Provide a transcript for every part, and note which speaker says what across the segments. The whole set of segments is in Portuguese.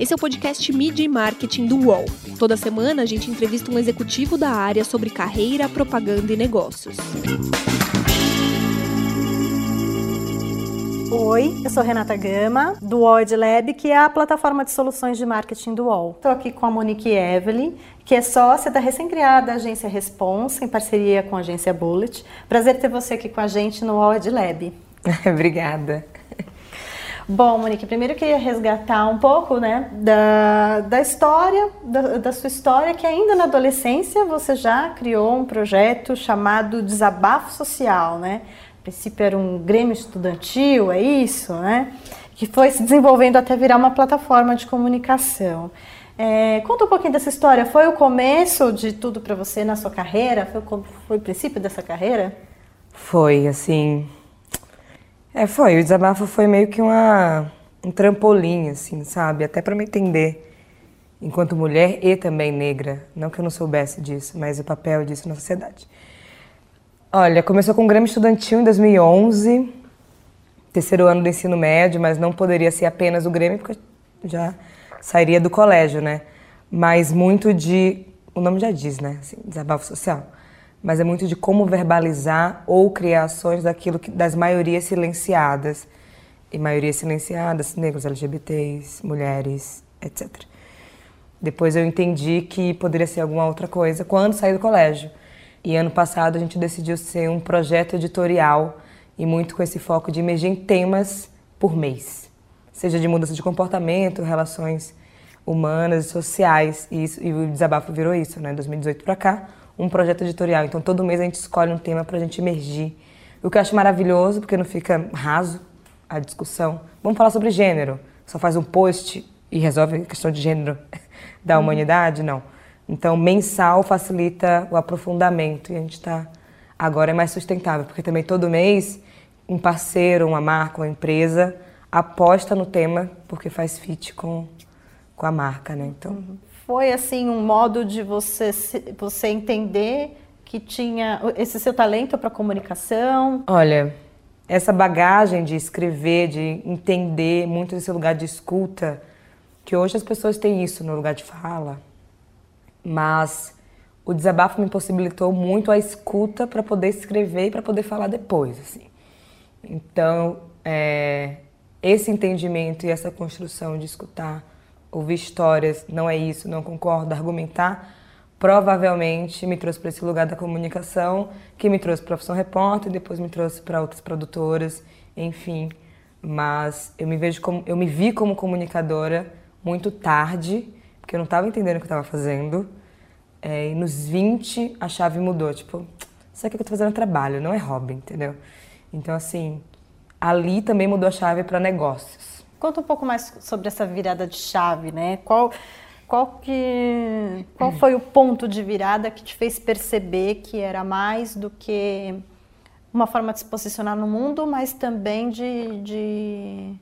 Speaker 1: Esse é o podcast Media e Marketing do UOL. Toda semana a gente entrevista um executivo da área sobre carreira, propaganda e negócios.
Speaker 2: Oi, eu sou Renata Gama, do UOL Lab, que é a plataforma de soluções de marketing do UOL. Estou aqui com a Monique Evelyn, que é sócia da recém-criada agência Responsa, em parceria com a agência Bullet. Prazer ter você aqui com a gente no UOL Lab.
Speaker 3: Obrigada.
Speaker 2: Bom, Monique, primeiro eu queria resgatar um pouco né, da, da história, da, da, sua história, que ainda na adolescência você já criou um projeto chamado Desabafo Social, né? princípio era um grêmio estudantil, é isso, né? Que foi se desenvolvendo até virar uma plataforma de comunicação. É, conta um pouquinho dessa história. Foi o começo de tudo para você na sua carreira? Foi, foi o princípio dessa carreira?
Speaker 3: Foi, assim. É, foi. O desabafo foi meio que uma, um trampolim, assim, sabe? Até para me entender enquanto mulher e também negra. Não que eu não soubesse disso, mas o papel disso na sociedade. Olha, começou com o Grêmio Estudantil em 2011, terceiro ano do ensino médio, mas não poderia ser apenas o Grêmio, porque já sairia do colégio, né? Mas muito de. O nome já diz, né? Assim, desabafo social. Mas é muito de como verbalizar ou criar ações daquilo que, das maiorias silenciadas. E maiorias silenciadas, negros, LGBTs, mulheres, etc. Depois eu entendi que poderia ser alguma outra coisa quando saí do colégio. E ano passado a gente decidiu ser um projeto editorial e muito com esse foco de emergir em temas por mês, seja de mudança de comportamento, relações humanas e sociais. E, isso, e o desabafo virou isso, né? 2018 para cá, um projeto editorial. Então todo mês a gente escolhe um tema para a gente emergir. O que eu acho maravilhoso, porque não fica raso a discussão. Vamos falar sobre gênero. Só faz um post e resolve a questão de gênero da uhum. humanidade? Não então, mensal facilita o aprofundamento e a gente está agora é mais sustentável, porque também todo mês um parceiro, uma marca, uma empresa aposta no tema porque faz fit com, com a marca, né? Então
Speaker 2: uhum. Foi assim um modo de você você entender que tinha esse seu talento para comunicação.
Speaker 3: Olha, essa bagagem de escrever, de entender muito esse lugar de escuta, que hoje as pessoas têm isso no lugar de fala, mas o desabafo me possibilitou muito a escuta para poder escrever e para poder falar depois, assim. Então, é, esse entendimento e essa construção de escutar, ouvir histórias, não é isso, não concordo, argumentar, provavelmente me trouxe para esse lugar da comunicação, que me trouxe para a profissão repórter, depois me trouxe para outras produtoras, enfim. Mas eu me vejo como, eu me vi como comunicadora muito tarde porque eu não estava entendendo o que eu estava fazendo. É, e nos 20 a chave mudou, tipo, isso aqui que eu estou fazendo trabalho, não é hobby, entendeu? Então, assim, ali também mudou a chave para negócios.
Speaker 2: Conta um pouco mais sobre essa virada de chave, né? Qual, qual, que, qual foi o ponto de virada que te fez perceber que era mais do que uma forma de se posicionar no mundo, mas também de, de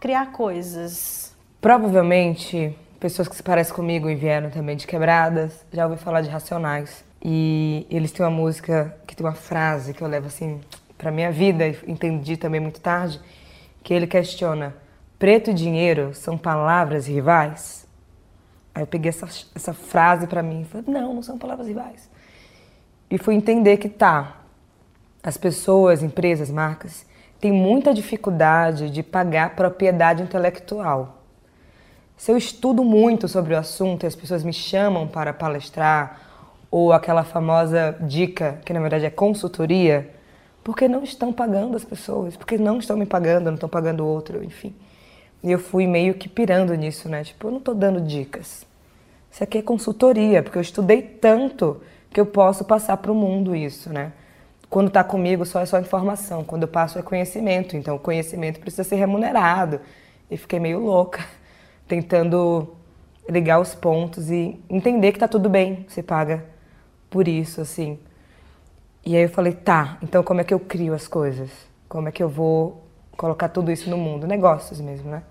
Speaker 2: criar coisas?
Speaker 3: Provavelmente pessoas que se parecem comigo e vieram também de quebradas, já ouvi falar de Racionais. E eles têm uma música que tem uma frase que eu levo assim para minha vida e entendi também muito tarde, que ele questiona: preto e dinheiro são palavras rivais? Aí eu peguei essa, essa frase para mim e falei: não, não são palavras rivais. E fui entender que tá. As pessoas, empresas, marcas têm muita dificuldade de pagar propriedade intelectual se eu estudo muito sobre o assunto e as pessoas me chamam para palestrar, ou aquela famosa dica, que na verdade é consultoria, porque não estão pagando as pessoas, porque não estão me pagando, não estão pagando outro, enfim. E eu fui meio que pirando nisso, né? Tipo, eu não estou dando dicas. Isso aqui é consultoria, porque eu estudei tanto que eu posso passar para o mundo isso, né? Quando está comigo só é só informação, quando eu passo é conhecimento, então o conhecimento precisa ser remunerado. E fiquei meio louca tentando ligar os pontos e entender que tá tudo bem, você paga por isso, assim. E aí eu falei, tá, então como é que eu crio as coisas? Como é que eu vou colocar tudo isso no mundo? Negócios mesmo, né?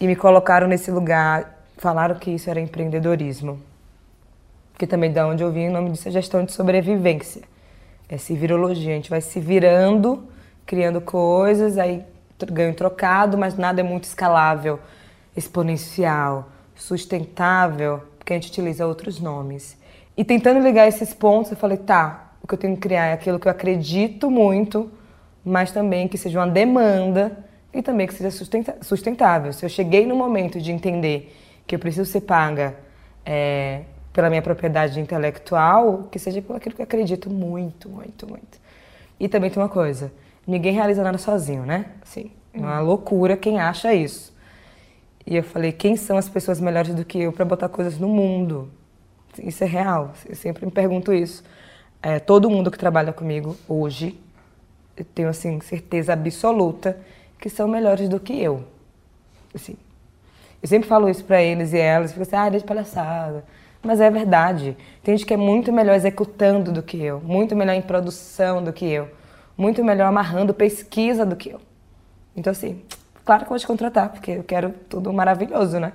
Speaker 3: E me colocaram nesse lugar, falaram que isso era empreendedorismo. Que também da onde eu vim, o nome disso é gestão de sobrevivência. É se virologia, a gente vai se virando, criando coisas, aí ganho trocado, mas nada é muito escalável exponencial, sustentável, porque a gente utiliza outros nomes. E tentando ligar esses pontos, eu falei, tá, o que eu tenho que criar é aquilo que eu acredito muito, mas também que seja uma demanda e também que seja sustentável. Se eu cheguei no momento de entender que eu preciso ser paga é, pela minha propriedade intelectual, que seja por aquilo que eu acredito muito, muito, muito. E também tem uma coisa, ninguém realiza nada sozinho, né? Assim, é uma loucura quem acha isso. E eu falei, quem são as pessoas melhores do que eu para botar coisas no mundo? Isso é real, eu sempre me pergunto isso. É, todo mundo que trabalha comigo hoje, eu tenho assim certeza absoluta que são melhores do que eu. Assim, eu sempre falo isso para eles e elas, ficam assim, ah, deixa palhaçada. Mas é verdade. Tem gente que é muito melhor executando do que eu, muito melhor em produção do que eu, muito melhor amarrando pesquisa do que eu. Então, assim, claro que eu vou te contratar, porque eu quero tudo maravilhoso, né?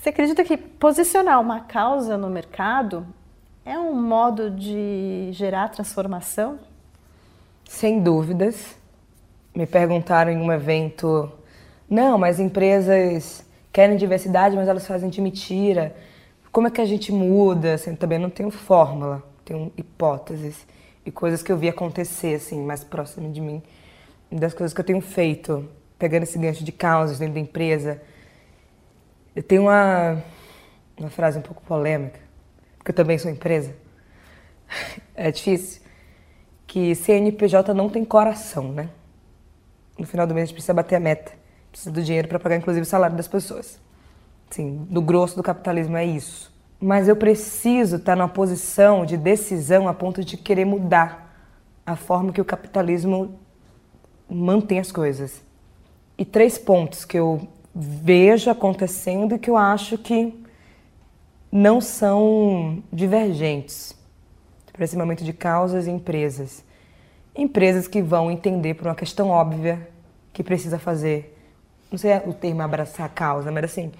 Speaker 2: Você acredita que posicionar uma causa no mercado é um modo de gerar transformação?
Speaker 3: Sem dúvidas. Me perguntaram em um evento: não, mas empresas querem diversidade, mas elas fazem de mentira. Como é que a gente muda? Assim, também não tenho fórmula, tenho hipóteses e coisas que eu vi acontecer assim, mais próximo de mim, das coisas que eu tenho feito, pegando esse gancho de causas dentro da empresa. Eu tenho uma, uma frase um pouco polêmica, porque eu também sou empresa. É difícil. Que CNPJ não tem coração, né? No final do mês a gente precisa bater a meta. Precisa do dinheiro para pagar, inclusive, o salário das pessoas. Sim, no grosso do capitalismo é isso. Mas eu preciso estar numa posição de decisão a ponto de querer mudar a forma que o capitalismo mantém as coisas. E três pontos que eu vejo acontecendo e que eu acho que não são divergentes momento de causas e empresas. Empresas que vão entender por uma questão óbvia que precisa fazer não sei o termo abraçar a causa, mas assim,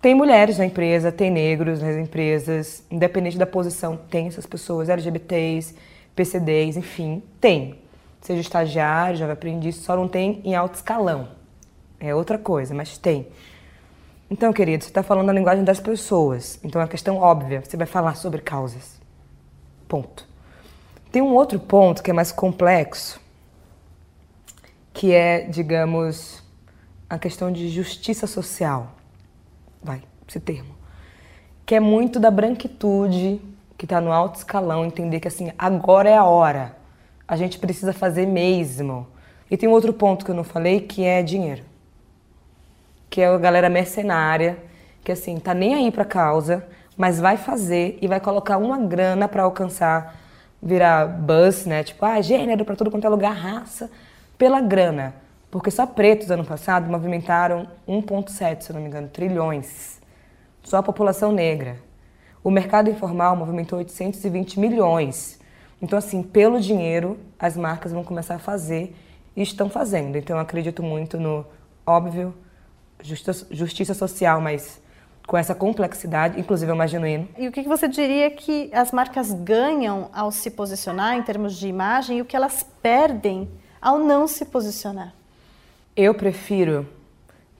Speaker 3: tem mulheres na empresa, tem negros nas empresas, independente da posição, tem essas pessoas, LGBTs, PCDs, enfim, tem. Seja estagiário, jovem aprendiz, só não tem em alto escalão. É outra coisa, mas tem. Então, querido, você está falando a linguagem das pessoas. Então, é uma questão óbvia. Você vai falar sobre causas. Ponto. Tem um outro ponto que é mais complexo, que é, digamos, a questão de justiça social, vai, esse termo, que é muito da branquitude, que está no alto escalão, entender que assim, agora é a hora, a gente precisa fazer mesmo. E tem outro ponto que eu não falei, que é dinheiro. Que é a galera mercenária, que assim, tá nem aí pra causa, mas vai fazer e vai colocar uma grana para alcançar, virar buzz, né? Tipo, ah, gênero para tudo quanto é lugar, raça, pela grana. Porque só pretos ano passado movimentaram 1,7, se não me engano, trilhões. Só a população negra. O mercado informal movimentou 820 milhões. Então, assim, pelo dinheiro, as marcas vão começar a fazer e estão fazendo. Então, eu acredito muito no, óbvio, justiça, justiça social, mas com essa complexidade, inclusive é mais genuíno.
Speaker 2: E o que você diria que as marcas ganham ao se posicionar em termos de imagem e o que elas perdem ao não se posicionar?
Speaker 3: Eu prefiro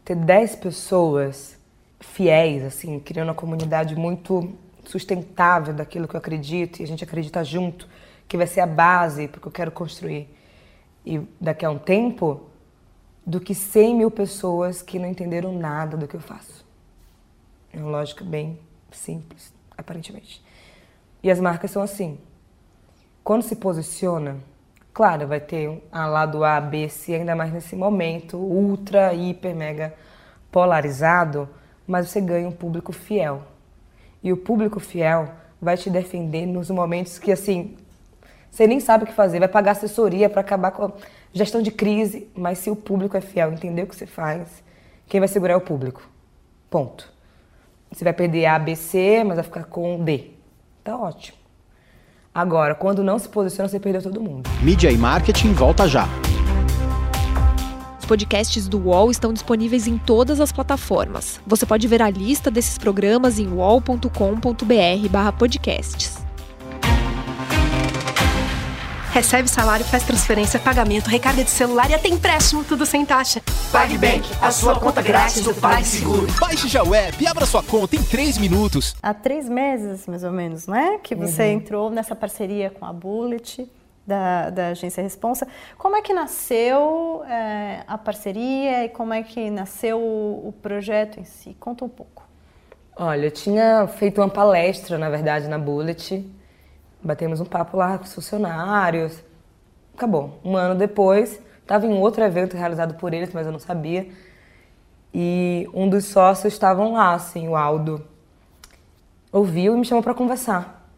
Speaker 3: ter 10 pessoas fiéis, assim, criando uma comunidade muito sustentável daquilo que eu acredito e a gente acredita junto, que vai ser a base para o que eu quero construir. E daqui a um tempo, do que 100 mil pessoas que não entenderam nada do que eu faço. É uma lógica bem simples, aparentemente. E as marcas são assim. Quando se posiciona, Claro, vai ter um lado A, B, C, ainda mais nesse momento ultra, hiper, mega polarizado, mas você ganha um público fiel. E o público fiel vai te defender nos momentos que, assim, você nem sabe o que fazer, vai pagar assessoria para acabar com a gestão de crise, mas se o público é fiel, entender o que você faz, quem vai segurar é o público. Ponto. Você vai perder A, B, C, mas vai ficar com D. Tá ótimo. Agora, quando não se posiciona, você perdeu todo mundo.
Speaker 4: Mídia e marketing volta já.
Speaker 1: Os podcasts do UOL estão disponíveis em todas as plataformas. Você pode ver a lista desses programas em uol.com.br/podcasts.
Speaker 5: Recebe salário, faz transferência, pagamento, recarga de celular e até empréstimo, tudo sem taxa.
Speaker 6: PagBank, a sua conta grátis do PagSeguro.
Speaker 4: Baixe já o app e abra sua conta em 3 minutos.
Speaker 2: Há três meses, mais ou menos, né? Que você
Speaker 3: Uhum.
Speaker 2: entrou nessa parceria com a Bullet, da, da agência Responsa. Como é que nasceu é, a parceria e como é que nasceu o, o projeto em si? Conta um pouco.
Speaker 3: Olha, eu tinha feito uma palestra, na verdade, na Bullet. Batemos um papo lá com os funcionários. Acabou. Um ano depois, estava em outro evento realizado por eles, mas eu não sabia. E um dos sócios estavam lá, assim, o Aldo. Ouviu e me chamou para conversar.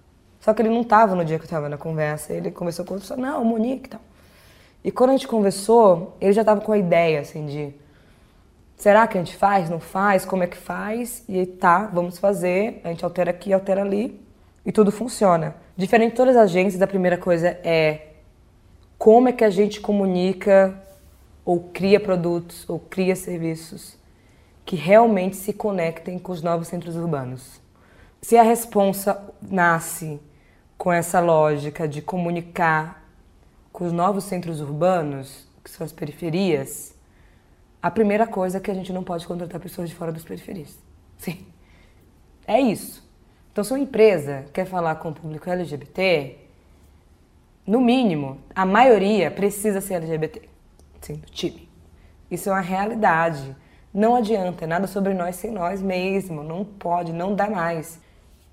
Speaker 3: Só que ele não estava no dia que eu estava na conversa. Ele conversou com o não, Monique e tal. E quando a gente conversou, ele já estava com a ideia, assim, de será que a gente faz, não faz, como é que faz? E tá, vamos fazer, a gente altera aqui, altera ali e tudo funciona. Diferente de todas as agências, a primeira coisa é como é que a gente comunica ou cria produtos ou cria serviços que realmente se conectem com os novos centros urbanos. Se a responsa nasce com essa lógica de comunicar com os novos centros urbanos, que são as periferias, a primeira coisa é que a gente não pode contratar pessoas de fora das periferias. Sim. É isso. Então, se uma empresa quer falar com o público LGBT, no mínimo, a maioria precisa ser LGBT. Sim, do time. Isso é uma realidade. Não adianta, é nada sobre nós sem nós mesmo. Não pode, não dá mais.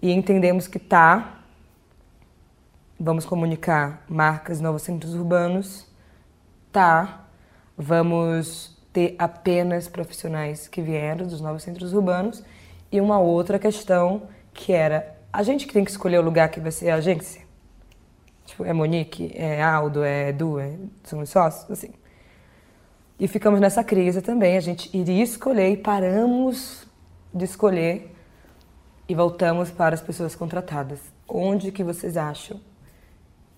Speaker 3: E entendemos que tá. Vamos comunicar marcas, novos centros urbanos. Tá. Vamos ter apenas profissionais que vieram dos novos centros urbanos. E uma outra questão que era a gente que tem que escolher o lugar que vai ser a agência. Tipo, é Monique, é Aldo, é Edu, é, são os sócios, assim. E ficamos nessa crise também. A gente iria escolher e paramos de escolher e voltamos para as pessoas contratadas. Onde que vocês acham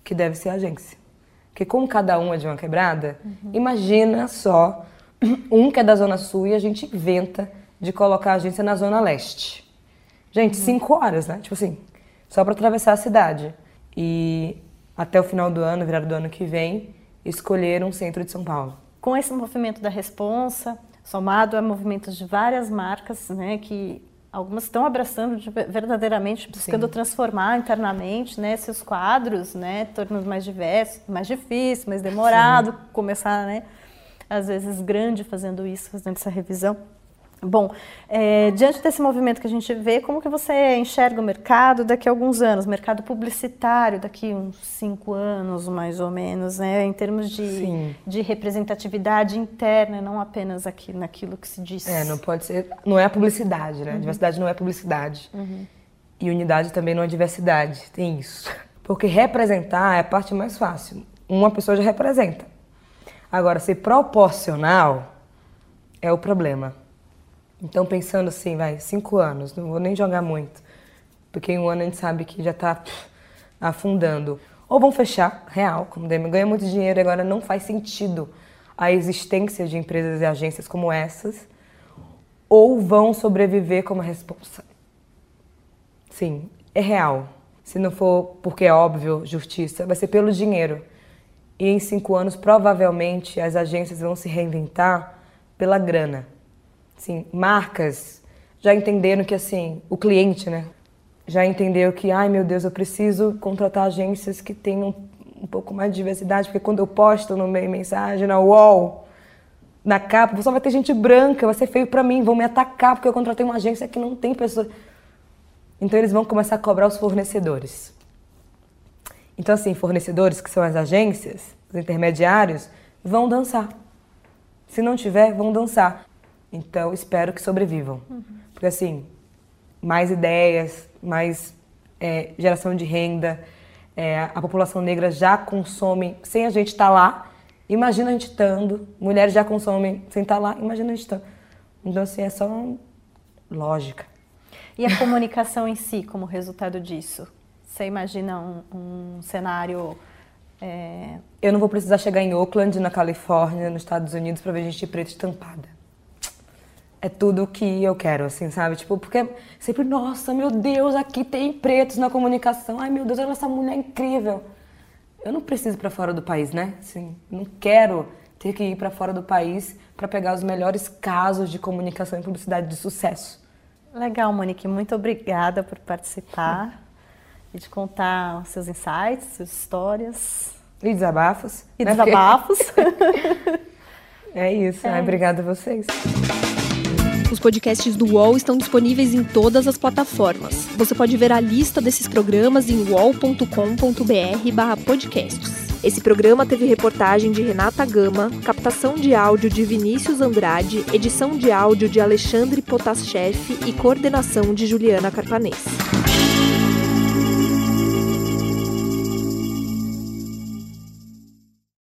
Speaker 3: que deve ser a agência? Porque como cada um é de uma quebrada, imagina só um que é da Zona Sul e a gente inventa de colocar a agência na Zona Leste. Gente, cinco horas, né? Tipo assim, só para atravessar a cidade. E até o final do ano, virado do ano que vem, escolher um centro de São Paulo.
Speaker 2: Com esse movimento da responsa, somado a movimentos de várias marcas, né, que algumas estão abraçando de- verdadeiramente, buscando
Speaker 3: Sim.
Speaker 2: transformar internamente, né, seus quadros, né, tornando mais diversos, mais difícil, mais demorado, começar, né, às vezes grande fazendo isso, fazendo essa revisão. Bom, é, diante desse movimento que a gente vê, como que você enxerga o mercado daqui a alguns anos, mercado publicitário daqui a uns cinco anos, mais ou menos, né, em termos de,
Speaker 3: Sim.
Speaker 2: de representatividade interna, não apenas aqui naquilo que se diz.
Speaker 3: É, não pode ser. Não é a publicidade, né? Diversidade não é publicidade. E unidade também não é diversidade. Tem isso. Porque representar é a parte mais fácil. Uma pessoa já representa. Agora, ser proporcional é o problema. Então, pensando assim, vai, cinco anos, não vou nem jogar muito. Porque em um ano a gente sabe que já está afundando. Ou vão fechar, real, como Demi ganha muito dinheiro agora não faz sentido a existência de empresas e agências como essas, ou vão sobreviver como responsa. Sim, é real. Se não for porque é óbvio, justiça, vai ser pelo dinheiro. E em cinco anos, provavelmente, as agências vão se reinventar pela grana. Sim, marcas já entenderam que, assim, o cliente, né? Já entendeu que, ai meu Deus, eu preciso contratar agências que tenham um pouco mais de diversidade, porque quando eu posto no meio mensagem, na UOL, na capa, só vai ter gente branca, vai ser feio pra mim, vão me atacar porque eu contratei uma agência que não tem pessoas. Então eles vão começar a cobrar os fornecedores. Então, assim, fornecedores, que são as agências, os intermediários, vão dançar. Se não tiver, vão dançar. Então, espero que sobrevivam. Porque, assim, mais ideias, mais é, geração de renda, é, a população negra já consome sem a gente estar lá. Imagina a gente estando, mulheres já consomem sem estar lá, imagina a gente estando. Então, assim, é só lógica.
Speaker 2: E a comunicação em si, como resultado disso? Você imagina um, um cenário. é,
Speaker 3: Eu não vou precisar chegar em Oakland, na Califórnia, nos Estados Unidos, para ver gente preta estampada. É tudo o que eu quero, assim, sabe? Tipo, porque sempre, nossa, meu Deus, aqui tem pretos na comunicação. Ai, meu Deus, olha essa mulher incrível. eu não preciso para fora do país, né? Assim, não quero ter que ir para fora do país para pegar os melhores casos de comunicação e publicidade de sucesso.
Speaker 2: Legal, Monique, muito obrigada por participar e de contar seus insights, suas histórias.
Speaker 3: E desabafos.
Speaker 2: E né? desabafos.
Speaker 3: é isso, é. obrigada a vocês.
Speaker 1: Os podcasts do UOL estão disponíveis em todas as plataformas. Você pode ver a lista desses programas em uol.com.br/podcasts. Esse programa teve reportagem de Renata Gama, captação de áudio de Vinícius Andrade, edição de áudio de Alexandre Potashev e coordenação de Juliana Carpanês.